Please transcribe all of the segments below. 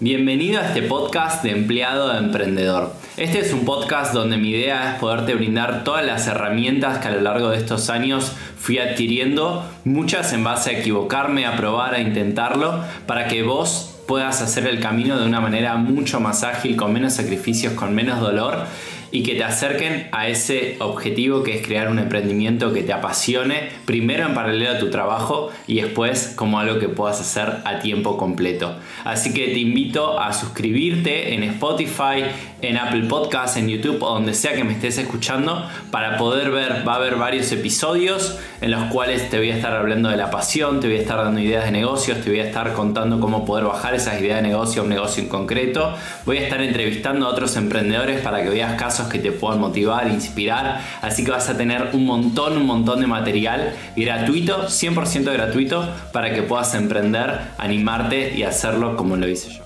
Bienvenido a este podcast de empleado a emprendedor. Este es un podcast donde mi idea es poderte brindar todas las herramientas que a lo largo de estos años fui adquiriendo, muchas en base a equivocarme, a probar, a intentarlo, para que vos puedas hacer el camino de una manera mucho más ágil, con menos sacrificios, con menos dolor y que te acerquen a ese objetivo que es crear un emprendimiento que te apasione, primero en paralelo a tu trabajo y después como algo que puedas hacer a tiempo completo. Así que te invito a suscribirte en Spotify, en Apple Podcasts, en YouTube o donde sea que me estés escuchando para poder ver, va a haber varios episodios en los cuales te voy a estar hablando de la pasión, te voy a estar dando ideas de negocios, te voy a estar contando cómo poder bajar esas ideas de negocio a un negocio en concreto, voy a estar entrevistando a otros emprendedores para que veas casos que te puedan motivar, inspirar, así que vas a tener un montón, un montón de material gratuito, 100% gratuito, para que puedas emprender, animarte y hacerlo como lo hice yo.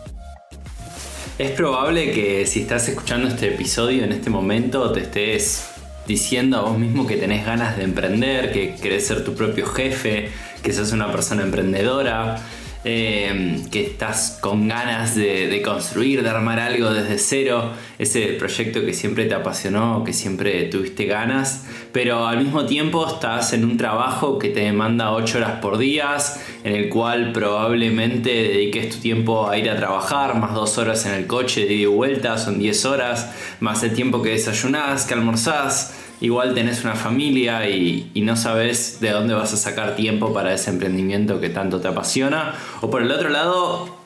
Es probable que si estás escuchando este episodio en este momento te estés diciendo a vos mismo que tenés ganas de emprender, que querés ser tu propio jefe, que sos una persona emprendedora, Em, que estás con ganas de, construir, de armar algo desde cero, ese proyecto que siempre te apasionó, que siempre tuviste ganas, pero al mismo tiempo estás en un trabajo que te demanda 8 horas por día, en el cual probablemente dediques tu tiempo a ir a trabajar, más 2 horas en el coche de ida y vuelta, son 10 horas, más el tiempo que desayunás, que almorzás igual tenés una familia y, no sabes de dónde vas a sacar tiempo para ese emprendimiento que tanto te apasiona. O por el otro lado,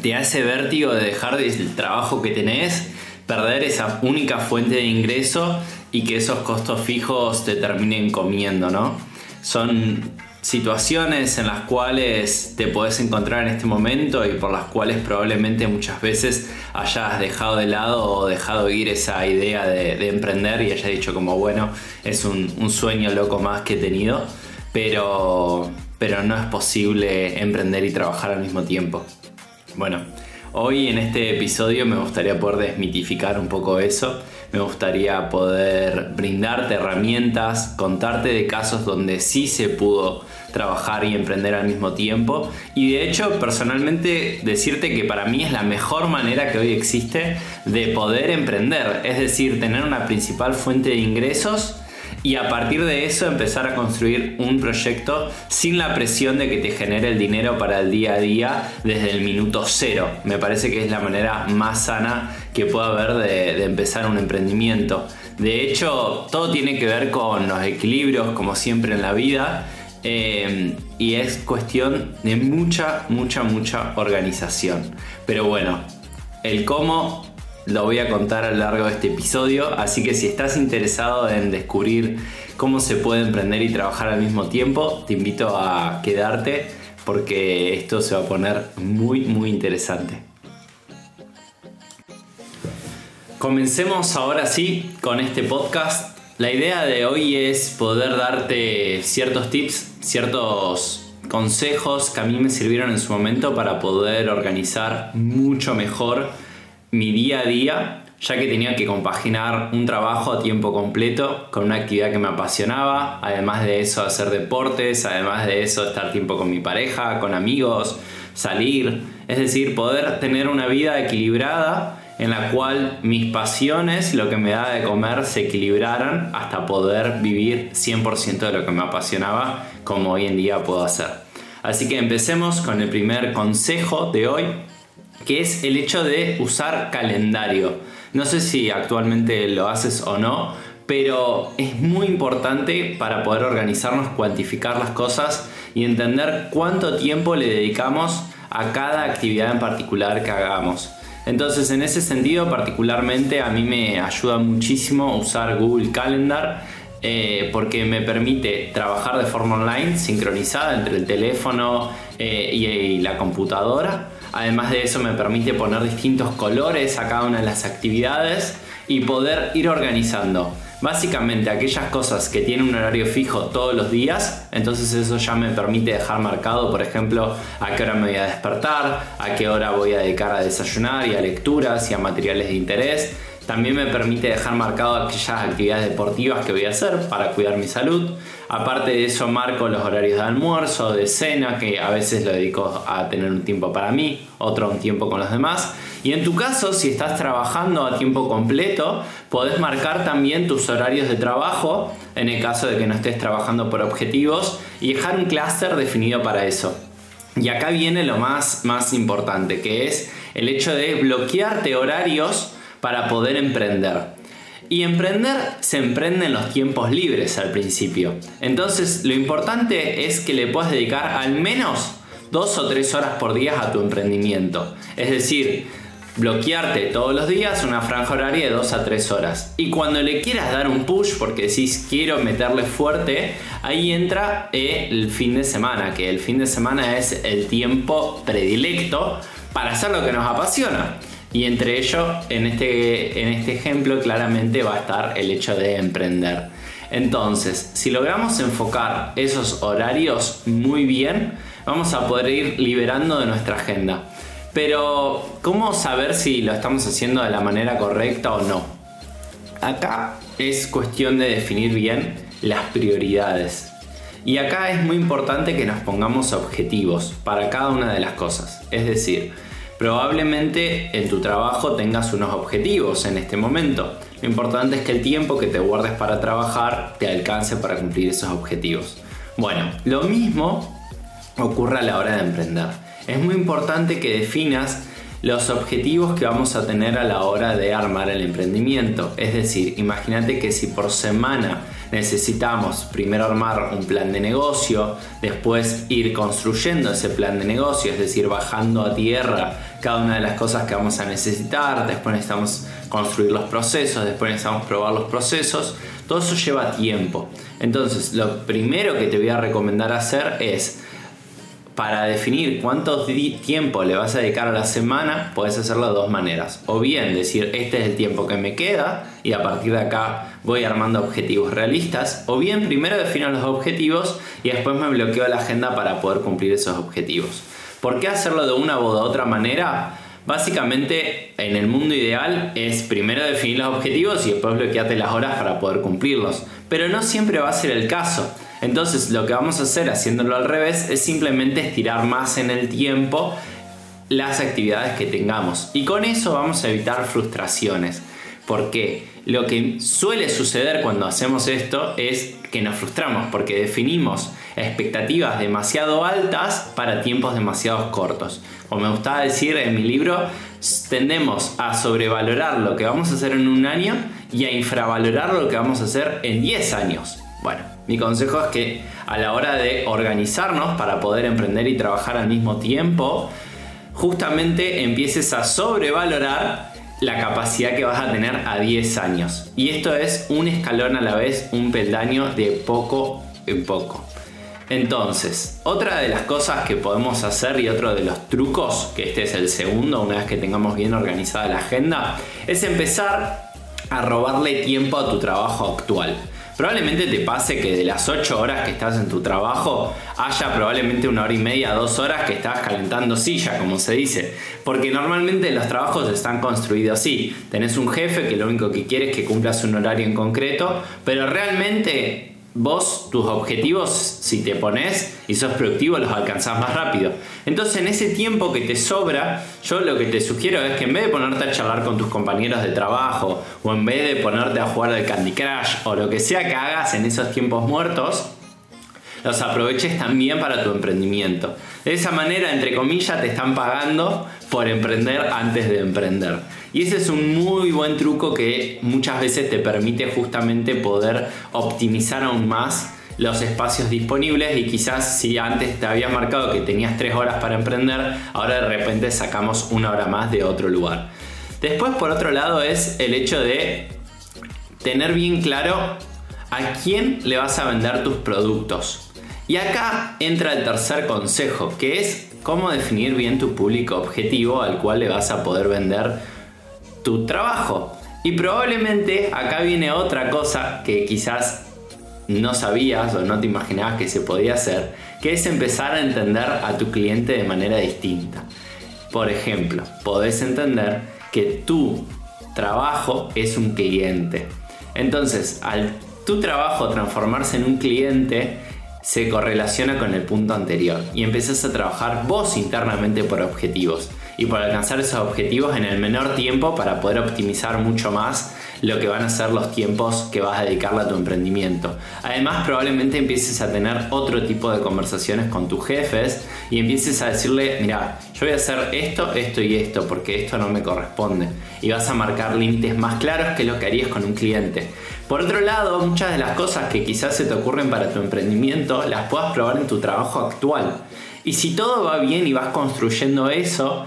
te hace vértigo de dejar el trabajo que tenés, perder esa única fuente de ingreso y que esos costos fijos te terminen comiendo, ¿no? Son situaciones en las cuales te puedes encontrar en este momento y por las cuales probablemente muchas veces hayas dejado de lado o dejado ir esa idea de, emprender y hayas dicho como bueno, es un, sueño loco más que he tenido, pero, pero no es posible emprender y trabajar al mismo tiempo. Bueno, hoy en este episodio me gustaría poder desmitificar un poco eso me gustaría poder brindarte herramientas, contarte de casos donde sí se pudo trabajar y emprender al mismo tiempo. Y de hecho, personalmente, decirte que para mí es la mejor manera que hoy existe de poder emprender. Es decir, tener una principal fuente de ingresos y a partir de eso empezar a construir un proyecto sin la presión de que te genere el dinero para el día a día desde el minuto cero. Me parece que es la manera más sana que pueda haber de, empezar un emprendimiento. De hecho, todo tiene que ver con los equilibrios, como siempre en la vida. Eh, y es cuestión de mucha, mucha, mucha organización. Pero bueno, el cómo lo voy a contar a lo largo de este episodio, así que si estás interesado en descubrir cómo se puede emprender y trabajar al mismo tiempo, te invito a quedarte porque esto se va a poner muy muy interesante. Comencemos ahora sí con este podcast. La idea de hoy es poder darte ciertos tips, ciertos consejos que a mí me sirvieron en su momento para poder organizar mucho mejor mi día a día, ya que tenía que compaginar un trabajo a tiempo completo con una actividad que me apasionaba, además de eso hacer deportes, además de eso estar tiempo con mi pareja, con amigos, salir, es decir, poder tener una vida equilibrada en la cual mis pasiones lo que me da de comer se equilibraran hasta poder vivir 100% de lo que me apasionaba como hoy en día puedo hacer. Así que empecemos con el primer consejo de hoy que es el hecho de usar calendario. No sé si actualmente lo haces o no, pero es muy importante para poder organizarnos, cuantificar las cosas y entender cuánto tiempo le dedicamos a cada actividad en particular que hagamos. Entonces, en ese sentido, particularmente a mí me ayuda muchísimo usar Google Calendar eh, porque me permite trabajar de forma online, sincronizada entre el teléfono eh, y la computadora Además de eso me permite poner distintos colores a cada una de las actividades y poder ir organizando. Básicamente aquellas cosas que tienen un horario fijo todos los días, entonces eso ya me permite dejar marcado, por ejemplo, a qué hora me voy a despertar, a qué hora voy a dedicar a desayunar y a lecturas y a materiales de interés. También me permite dejar marcado aquellas actividades deportivas que voy a hacer para cuidar mi salud. Aparte de eso marco los horarios de almuerzo, de cena, que a veces lo dedico a tener un tiempo para mí, otro un tiempo con los demás. Y en tu caso, si estás trabajando a tiempo completo, podés marcar también tus horarios de trabajo, en el caso de que no estés trabajando por objetivos, y dejar un clúster definido para eso. Y acá viene lo más, más importante, que es el hecho de bloquearte horarios para poder emprender. Y emprender se emprende en los tiempos libres al principio. Entonces lo importante es que le puedas dedicar al menos dos o tres horas por día a tu emprendimiento. Es decir, bloquearte todos los días una franja horaria de dos a tres horas. Y cuando le quieras dar un push porque decís quiero meterle fuerte, ahí entra el fin de semana, que el fin de semana es el tiempo predilecto para hacer lo que nos apasiona. Y entre ellos, en este, en este ejemplo, claramente va a estar el hecho de emprender. Entonces, si logramos enfocar esos horarios muy bien, vamos a poder ir liberando de nuestra agenda. Pero, ¿cómo saber si lo estamos haciendo de la manera correcta o no? Acá es cuestión de definir bien las prioridades. Y acá es muy importante que nos pongamos objetivos para cada una de las cosas. Es decir, Probablemente en tu trabajo tengas unos objetivos en este momento. Lo importante es que el tiempo que te guardes para trabajar te alcance para cumplir esos objetivos. Bueno, lo mismo ocurre a la hora de emprender. Es muy importante que definas los objetivos que vamos a tener a la hora de armar el emprendimiento. Es decir, imagínate que si por semana necesitamos primero armar un plan de negocio, después ir construyendo ese plan de negocio, es decir, bajando a tierra cada una de las cosas que vamos a necesitar, después necesitamos construir los procesos, después necesitamos probar los procesos, todo eso lleva tiempo. Entonces, lo primero que te voy a recomendar hacer es para definir cuánto tiempo le vas a dedicar a la semana, puedes hacerlo de dos maneras. O bien decir, este es el tiempo que me queda y a partir de acá voy armando objetivos realistas. O bien primero defino los objetivos y después me bloqueo la agenda para poder cumplir esos objetivos. ¿Por qué hacerlo de una o de otra manera? Básicamente, en el mundo ideal es primero definir los objetivos y después bloquearte las horas para poder cumplirlos. Pero no siempre va a ser el caso. Entonces lo que vamos a hacer haciéndolo al revés es simplemente estirar más en el tiempo las actividades que tengamos. Y con eso vamos a evitar frustraciones. Porque lo que suele suceder cuando hacemos esto es que nos frustramos porque definimos expectativas demasiado altas para tiempos demasiado cortos. Como me gustaba decir en mi libro, tendemos a sobrevalorar lo que vamos a hacer en un año y a infravalorar lo que vamos a hacer en 10 años. Bueno, mi consejo es que a la hora de organizarnos para poder emprender y trabajar al mismo tiempo, justamente empieces a sobrevalorar la capacidad que vas a tener a 10 años. Y esto es un escalón a la vez, un peldaño de poco en poco. Entonces, otra de las cosas que podemos hacer y otro de los trucos, que este es el segundo, una vez que tengamos bien organizada la agenda, es empezar a robarle tiempo a tu trabajo actual. Probablemente te pase que de las 8 horas que estás en tu trabajo haya probablemente una hora y media, dos horas que estás calentando silla, como se dice. Porque normalmente los trabajos están construidos así. Tenés un jefe que lo único que quiere es que cumplas un horario en concreto, pero realmente vos tus objetivos, si te pones y sos productivo, los alcanzás más rápido. Entonces, en ese tiempo que te sobra, yo lo que te sugiero es que en vez de ponerte a charlar con tus compañeros de trabajo, o en vez de ponerte a jugar al Candy Crush, o lo que sea que hagas en esos tiempos muertos, los aproveches también para tu emprendimiento. De esa manera, entre comillas, te están pagando por emprender antes de emprender. Y ese es un muy buen truco que muchas veces te permite justamente poder optimizar aún más los espacios disponibles y quizás si antes te habías marcado que tenías tres horas para emprender, ahora de repente sacamos una hora más de otro lugar. Después por otro lado es el hecho de tener bien claro a quién le vas a vender tus productos. Y acá entra el tercer consejo, que es cómo definir bien tu público objetivo al cual le vas a poder vender tu trabajo. Y probablemente acá viene otra cosa que quizás no sabías o no te imaginabas que se podía hacer, que es empezar a entender a tu cliente de manera distinta. Por ejemplo, podés entender que tú trabajo es un cliente. Entonces, al tu trabajo transformarse en un cliente, se correlaciona con el punto anterior y empiezas a trabajar vos internamente por objetivos y por alcanzar esos objetivos en el menor tiempo para poder optimizar mucho más lo que van a ser los tiempos que vas a dedicarle a tu emprendimiento. Además, probablemente empieces a tener otro tipo de conversaciones con tus jefes y empieces a decirle, mira, yo voy a hacer esto, esto y esto, porque esto no me corresponde. Y vas a marcar límites más claros que lo que harías con un cliente. Por otro lado, muchas de las cosas que quizás se te ocurren para tu emprendimiento las puedas probar en tu trabajo actual. Y si todo va bien y vas construyendo eso,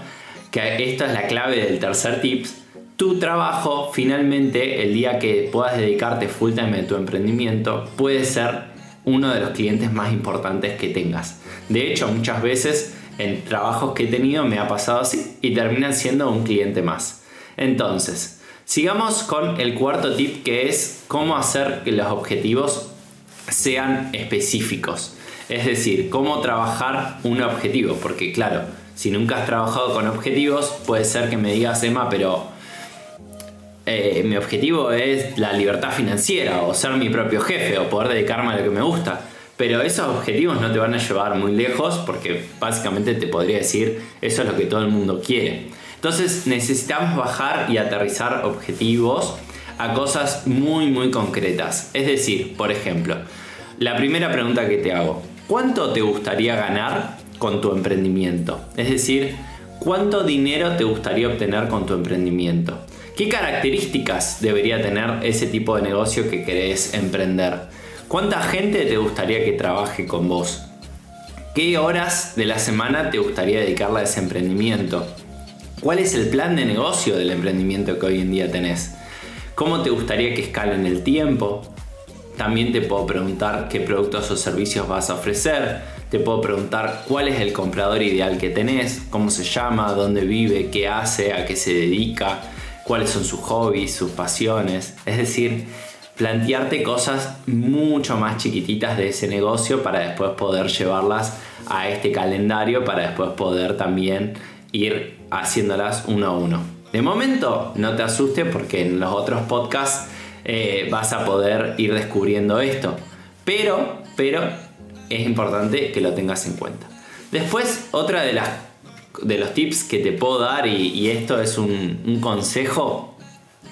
que esta es la clave del tercer tips, tu trabajo finalmente, el día que puedas dedicarte full time a tu emprendimiento, puede ser uno de los clientes más importantes que tengas. De hecho, muchas veces en trabajos que he tenido me ha pasado así y terminan siendo un cliente más. Entonces, Sigamos con el cuarto tip que es cómo hacer que los objetivos sean específicos. Es decir, cómo trabajar un objetivo. Porque claro, si nunca has trabajado con objetivos, puede ser que me digas, Emma, pero eh, mi objetivo es la libertad financiera o ser mi propio jefe o poder dedicarme a lo que me gusta. Pero esos objetivos no te van a llevar muy lejos porque básicamente te podría decir, eso es lo que todo el mundo quiere. Entonces necesitamos bajar y aterrizar objetivos a cosas muy muy concretas. Es decir, por ejemplo, la primera pregunta que te hago, ¿cuánto te gustaría ganar con tu emprendimiento? Es decir, ¿cuánto dinero te gustaría obtener con tu emprendimiento? ¿Qué características debería tener ese tipo de negocio que querés emprender? ¿Cuánta gente te gustaría que trabaje con vos? ¿Qué horas de la semana te gustaría dedicarle a ese emprendimiento? ¿Cuál es el plan de negocio del emprendimiento que hoy en día tenés? ¿Cómo te gustaría que escale en el tiempo? También te puedo preguntar qué productos o servicios vas a ofrecer. Te puedo preguntar cuál es el comprador ideal que tenés, cómo se llama, dónde vive, qué hace, a qué se dedica, cuáles son sus hobbies, sus pasiones. Es decir, plantearte cosas mucho más chiquititas de ese negocio para después poder llevarlas a este calendario, para después poder también ir haciéndolas uno a uno. De momento, no te asustes porque en los otros podcasts eh, vas a poder ir descubriendo esto. Pero, pero es importante que lo tengas en cuenta. Después, otra de, las, de los tips que te puedo dar, y, esto es un, consejo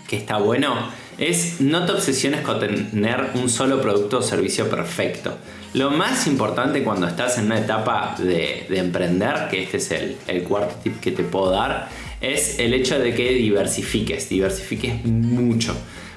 que está bueno, es no te obsesiones con tener un solo producto o servicio perfecto. Lo más importante cuando estás en una etapa de, emprender, que este es el, cuarto tip que te puedo dar, es el hecho de que diversifiques, diversifiques mucho.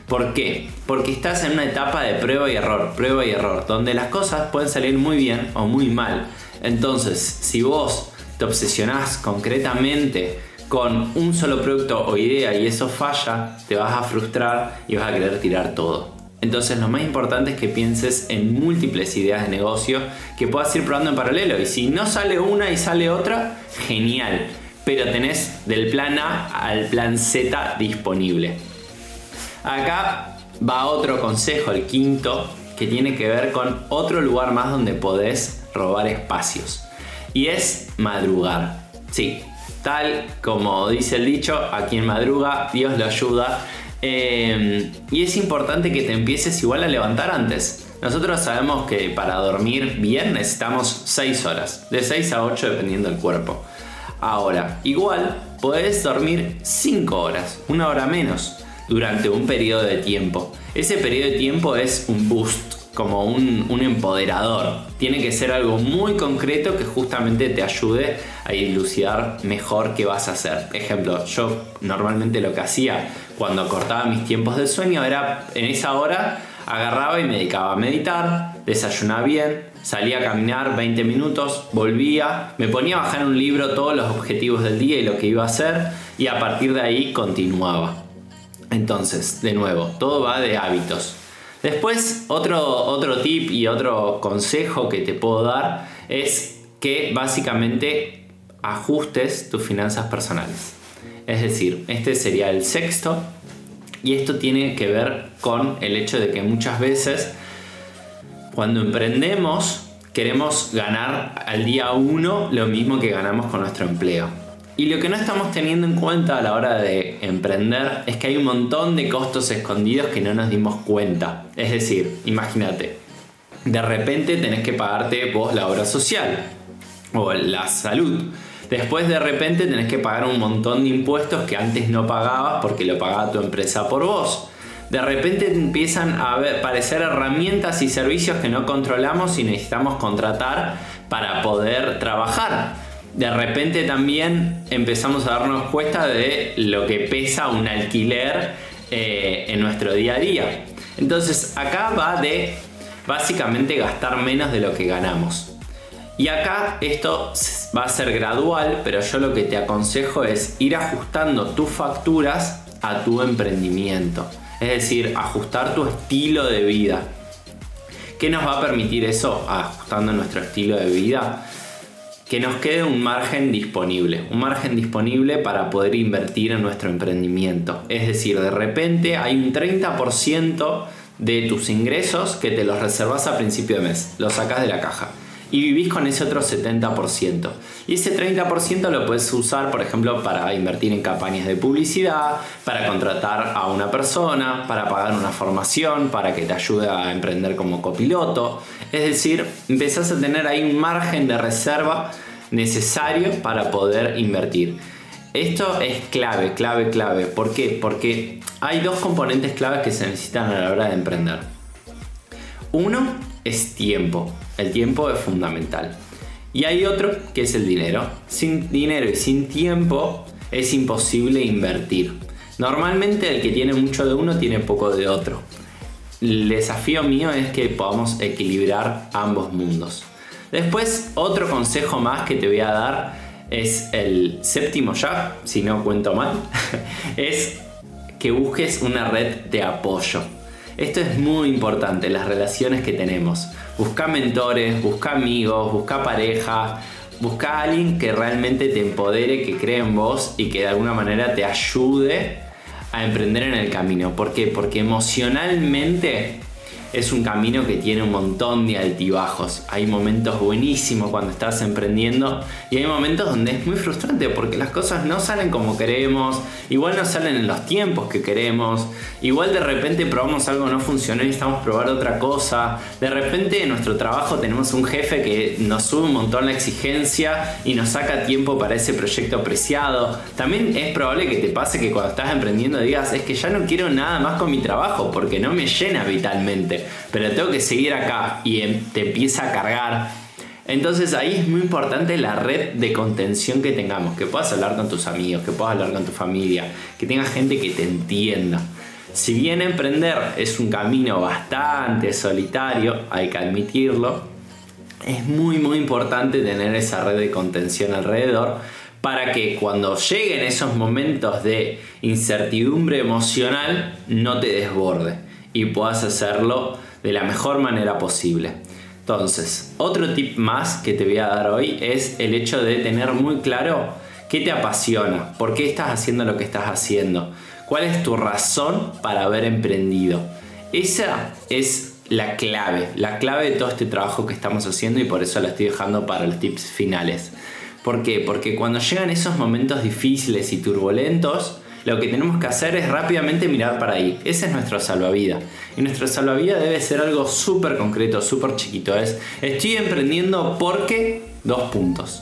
¿Por qué? Porque estás en una etapa de prueba y error, prueba y error, donde las cosas pueden salir muy bien o muy mal. Entonces, si vos te obsesionás concretamente con un solo producto o idea y eso falla, te vas a frustrar y vas a querer tirar todo. Entonces lo más importante es que pienses en múltiples ideas de negocio que puedas ir probando en paralelo. Y si no sale una y sale otra, genial. Pero tenés del plan A al plan Z disponible. Acá va otro consejo, el quinto, que tiene que ver con otro lugar más donde podés robar espacios. Y es madrugar. Sí, tal como dice el dicho, a quien madruga, Dios lo ayuda. Em, y es importante que te empieces igual a levantar antes. Nosotros sabemos que para dormir bien necesitamos 6 horas, de 6 a 8 dependiendo del cuerpo. Ahora, igual puedes dormir 5 horas, una hora menos, durante un periodo de tiempo. Ese periodo de tiempo es un boost, como un, empoderador. Tiene que ser algo muy concreto que justamente te ayude a dilucidar mejor qué vas a hacer. Ejemplo, yo normalmente lo que hacía cuando cortaba mis tiempos de sueño era en esa hora agarraba y me dedicaba a meditar, desayunaba bien, salía a caminar 20 minutos, volvía, me ponía a bajar un libro todos los objetivos del día y lo que iba a hacer y a partir de ahí continuaba. Entonces, de nuevo, todo va de hábitos. Después, otro, otro tip y otro consejo que te puedo dar es que básicamente ajustes tus finanzas personales. Es decir, este sería el sexto y esto tiene que ver con el hecho de que muchas veces cuando emprendemos queremos ganar al día uno lo mismo que ganamos con nuestro empleo. Y lo que no estamos teniendo en cuenta a la hora de emprender es que hay un montón de costos escondidos que no nos dimos cuenta. Es decir, imagínate, de repente tenés que pagarte vos la obra social o la salud. Después de repente tenés que pagar un montón de impuestos que antes no pagabas porque lo pagaba tu empresa por vos. De repente empiezan a aparecer herramientas y servicios que no controlamos y necesitamos contratar para poder trabajar de repente también empezamos a darnos cuenta de lo que pesa un alquiler eh, en nuestro día a día. Entonces acá va de básicamente gastar menos de lo que ganamos. Y acá esto va a ser gradual, pero yo lo que te aconsejo es ir ajustando tus facturas a tu emprendimiento. Es decir, ajustar tu estilo de vida. ¿Qué nos va a permitir eso ajustando nuestro estilo de vida? Que nos quede un margen disponible, un margen disponible para poder invertir en nuestro emprendimiento. Es decir, de repente hay un 30% de tus ingresos que te los reservas a principio de mes, los sacas de la caja y vivís con ese otro 70%. Y ese 30% lo puedes usar, por ejemplo, para invertir en campañas de publicidad, para contratar a una persona, para pagar una formación, para que te ayude a emprender como copiloto. Es decir, empezás a tener ahí un margen de reserva necesario para poder invertir. Esto es clave, clave, clave. ¿Por qué? Porque hay dos componentes claves que se necesitan a la hora de emprender. Uno es tiempo. El tiempo es fundamental. Y hay otro que es el dinero. Sin dinero y sin tiempo es imposible invertir. Normalmente el que tiene mucho de uno tiene poco de otro. El desafío mío es que podamos equilibrar ambos mundos. Después, otro consejo más que te voy a dar es el séptimo ya, si no cuento mal, es que busques una red de apoyo. Esto es muy importante, las relaciones que tenemos. Busca mentores, busca amigos, busca pareja, busca a alguien que realmente te empodere, que cree en vos y que de alguna manera te ayude a emprender en el camino. ¿Por qué? Porque emocionalmente es un camino que tiene un montón de altibajos. Hay momentos buenísimos cuando estás emprendiendo y hay momentos donde es muy frustrante porque las cosas no salen como queremos, igual no salen en los tiempos que queremos, igual de repente probamos algo no funcionó y necesitamos probar otra cosa, de repente en nuestro trabajo tenemos un jefe que nos sube un montón la exigencia y nos saca tiempo para ese proyecto apreciado. También es probable que te pase que cuando estás emprendiendo digas, es que ya no quiero nada más con mi trabajo porque no me llena vitalmente pero tengo que seguir acá y em, te empieza a cargar. Entonces ahí es muy importante la red de contención que tengamos, que puedas hablar con tus amigos, que puedas hablar con tu familia, que tengas gente que te entienda. Si bien emprender es un camino bastante solitario, hay que admitirlo, es muy muy importante tener esa red de contención alrededor para que cuando lleguen esos momentos de incertidumbre emocional no te desborde y puedas hacerlo de la mejor manera posible. Entonces, otro tip más que te voy a dar hoy es el hecho de tener muy claro qué te apasiona, por qué estás haciendo lo que estás haciendo, cuál es tu razón para haber emprendido. Esa es la clave, la clave de todo este trabajo que estamos haciendo y por eso la estoy dejando para los tips finales. ¿Por qué? Porque cuando llegan esos momentos difíciles y turbulentos, lo que tenemos que hacer es rápidamente mirar para ahí. Ese es nuestro salvavidas. Y nuestro salvavidas debe ser algo súper concreto, súper chiquito. Es, estoy emprendiendo porque dos puntos.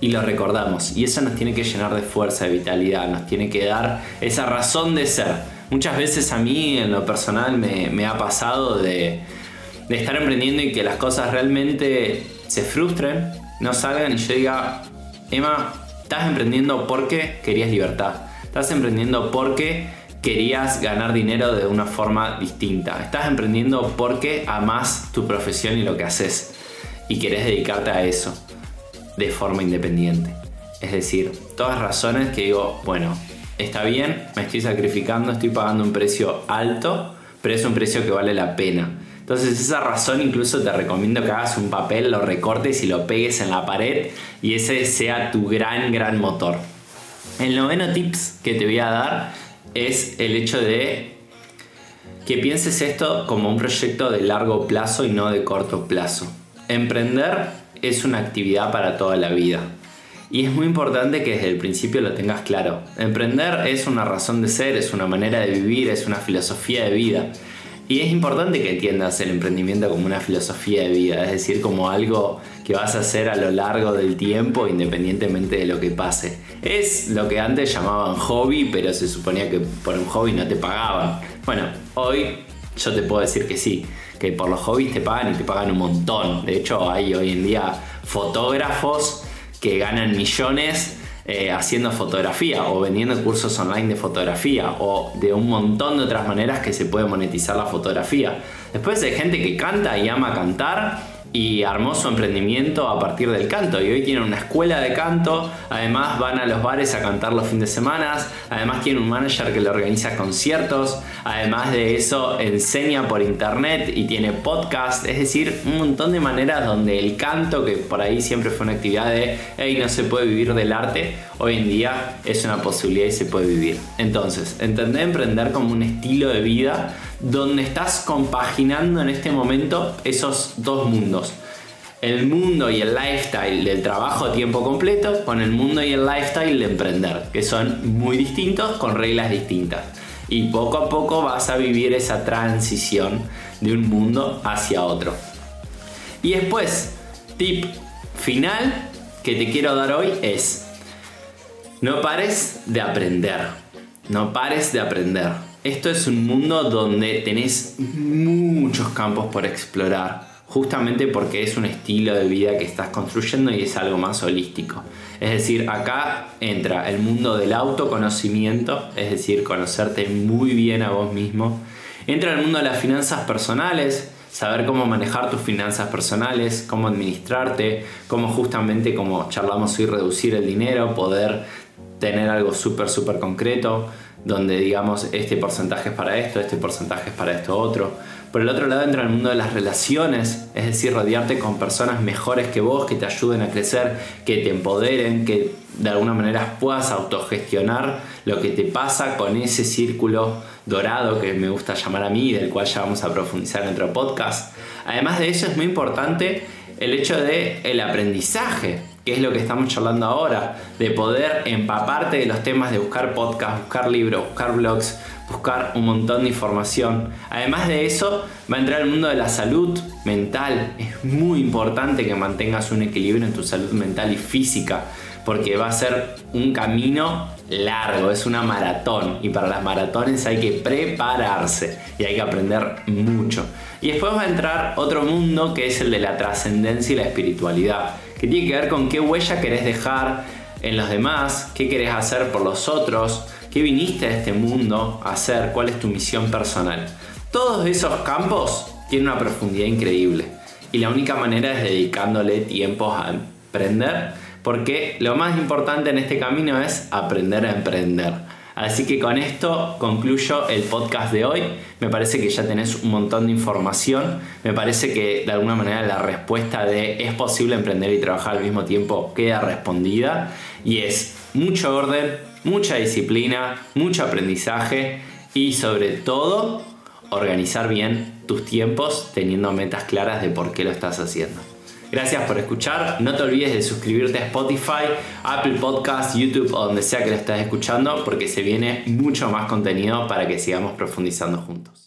Y lo recordamos. Y eso nos tiene que llenar de fuerza, de vitalidad. Nos tiene que dar esa razón de ser. Muchas veces a mí en lo personal me, ha pasado de, de estar emprendiendo y que las cosas realmente se frustren, no salgan y yo diga, Emma, estás emprendiendo porque querías libertad Estás emprendiendo porque querías ganar dinero de una forma distinta. Estás emprendiendo porque amas tu profesión y lo que haces y querés dedicarte a eso de forma independiente. Es decir, todas razones que digo, bueno, está bien, me estoy sacrificando, estoy pagando un precio alto, pero es un precio que vale la pena. Entonces esa razón incluso te recomiendo que hagas un papel, lo recortes y lo pegues en la pared y ese sea tu gran, gran motor. El noveno tips que te voy a dar es el hecho de que pienses esto como un proyecto de largo plazo y no de corto plazo. Emprender es una actividad para toda la vida. Y es muy importante que desde el principio lo tengas claro. Emprender es una razón de ser, es una manera de vivir, es una filosofía de vida. Y es importante que entiendas el emprendimiento como una filosofía de vida, es decir, como algo que vas a hacer a lo largo del tiempo independientemente de lo que pase. Es lo que antes llamaban hobby, pero se suponía que por un hobby no te pagaban. Bueno, hoy yo te puedo decir que sí, que por los hobbies te pagan y te pagan un montón. De hecho, hay hoy en día fotógrafos que ganan millones eh, haciendo fotografía o vendiendo cursos online de fotografía o de un montón de otras maneras que se puede monetizar la fotografía. Después hay gente que canta y ama cantar y armó su emprendimiento a partir del canto. Y hoy tiene una escuela de canto, además van a los bares a cantar los fines de semana, además tiene un manager que le organiza conciertos, además de eso enseña por internet y tiene podcast, es decir, un montón de maneras donde el canto, que por ahí siempre fue una actividad de, hey, no se puede vivir del arte, hoy en día es una posibilidad y se puede vivir. Entonces, entender emprender como un estilo de vida donde estás compaginando en este momento esos dos mundos. El mundo y el lifestyle del trabajo a tiempo completo con el mundo y el lifestyle de emprender, que son muy distintos con reglas distintas. Y poco a poco vas a vivir esa transición de un mundo hacia otro. Y después, tip final que te quiero dar hoy es, no pares de aprender, no pares de aprender esto es un mundo donde tenés muchos campos por explorar, justamente porque es un estilo de vida que estás construyendo y es algo más holístico. Es decir, acá entra el mundo del autoconocimiento, es decir, conocerte muy bien a vos mismo. Entra el mundo de las finanzas personales, saber cómo manejar tus finanzas personales, cómo administrarte, cómo justamente, como charlamos hoy, reducir el dinero, poder tener algo súper, súper concreto donde digamos este porcentaje es para esto, este porcentaje es para esto otro. Por el otro lado entra el mundo de las relaciones, es decir, rodearte con personas mejores que vos, que te ayuden a crecer, que te empoderen, que de alguna manera puedas autogestionar lo que te pasa con ese círculo dorado que me gusta llamar a mí del cual ya vamos a profundizar en otro podcast. Además de eso es muy importante el hecho de el aprendizaje, que es lo que estamos charlando ahora, de poder empaparte de los temas de buscar podcasts, buscar libros, buscar blogs, buscar un montón de información. Además de eso, va a entrar el mundo de la salud mental. Es muy importante que mantengas un equilibrio en tu salud mental y física, porque va a ser un camino largo, es una maratón y para las maratones hay que prepararse y hay que aprender mucho. Y después va a entrar otro mundo que es el de la trascendencia y la espiritualidad que tiene que ver con qué huella querés dejar en los demás, qué querés hacer por los otros, qué viniste a este mundo a hacer, cuál es tu misión personal. Todos esos campos tienen una profundidad increíble y la única manera es dedicándole tiempo a emprender porque lo más importante en este camino es aprender a emprender. Así que con esto concluyo el podcast de hoy. Me parece que ya tenés un montón de información. Me parece que de alguna manera la respuesta de es posible emprender y trabajar al mismo tiempo queda respondida. Y es mucho orden, mucha disciplina, mucho aprendizaje y sobre todo organizar bien tus tiempos teniendo metas claras de por qué lo estás haciendo. Gracias por escuchar. No te olvides de suscribirte a Spotify, Apple Podcasts, YouTube o donde sea que lo estés escuchando porque se viene mucho más contenido para que sigamos profundizando juntos.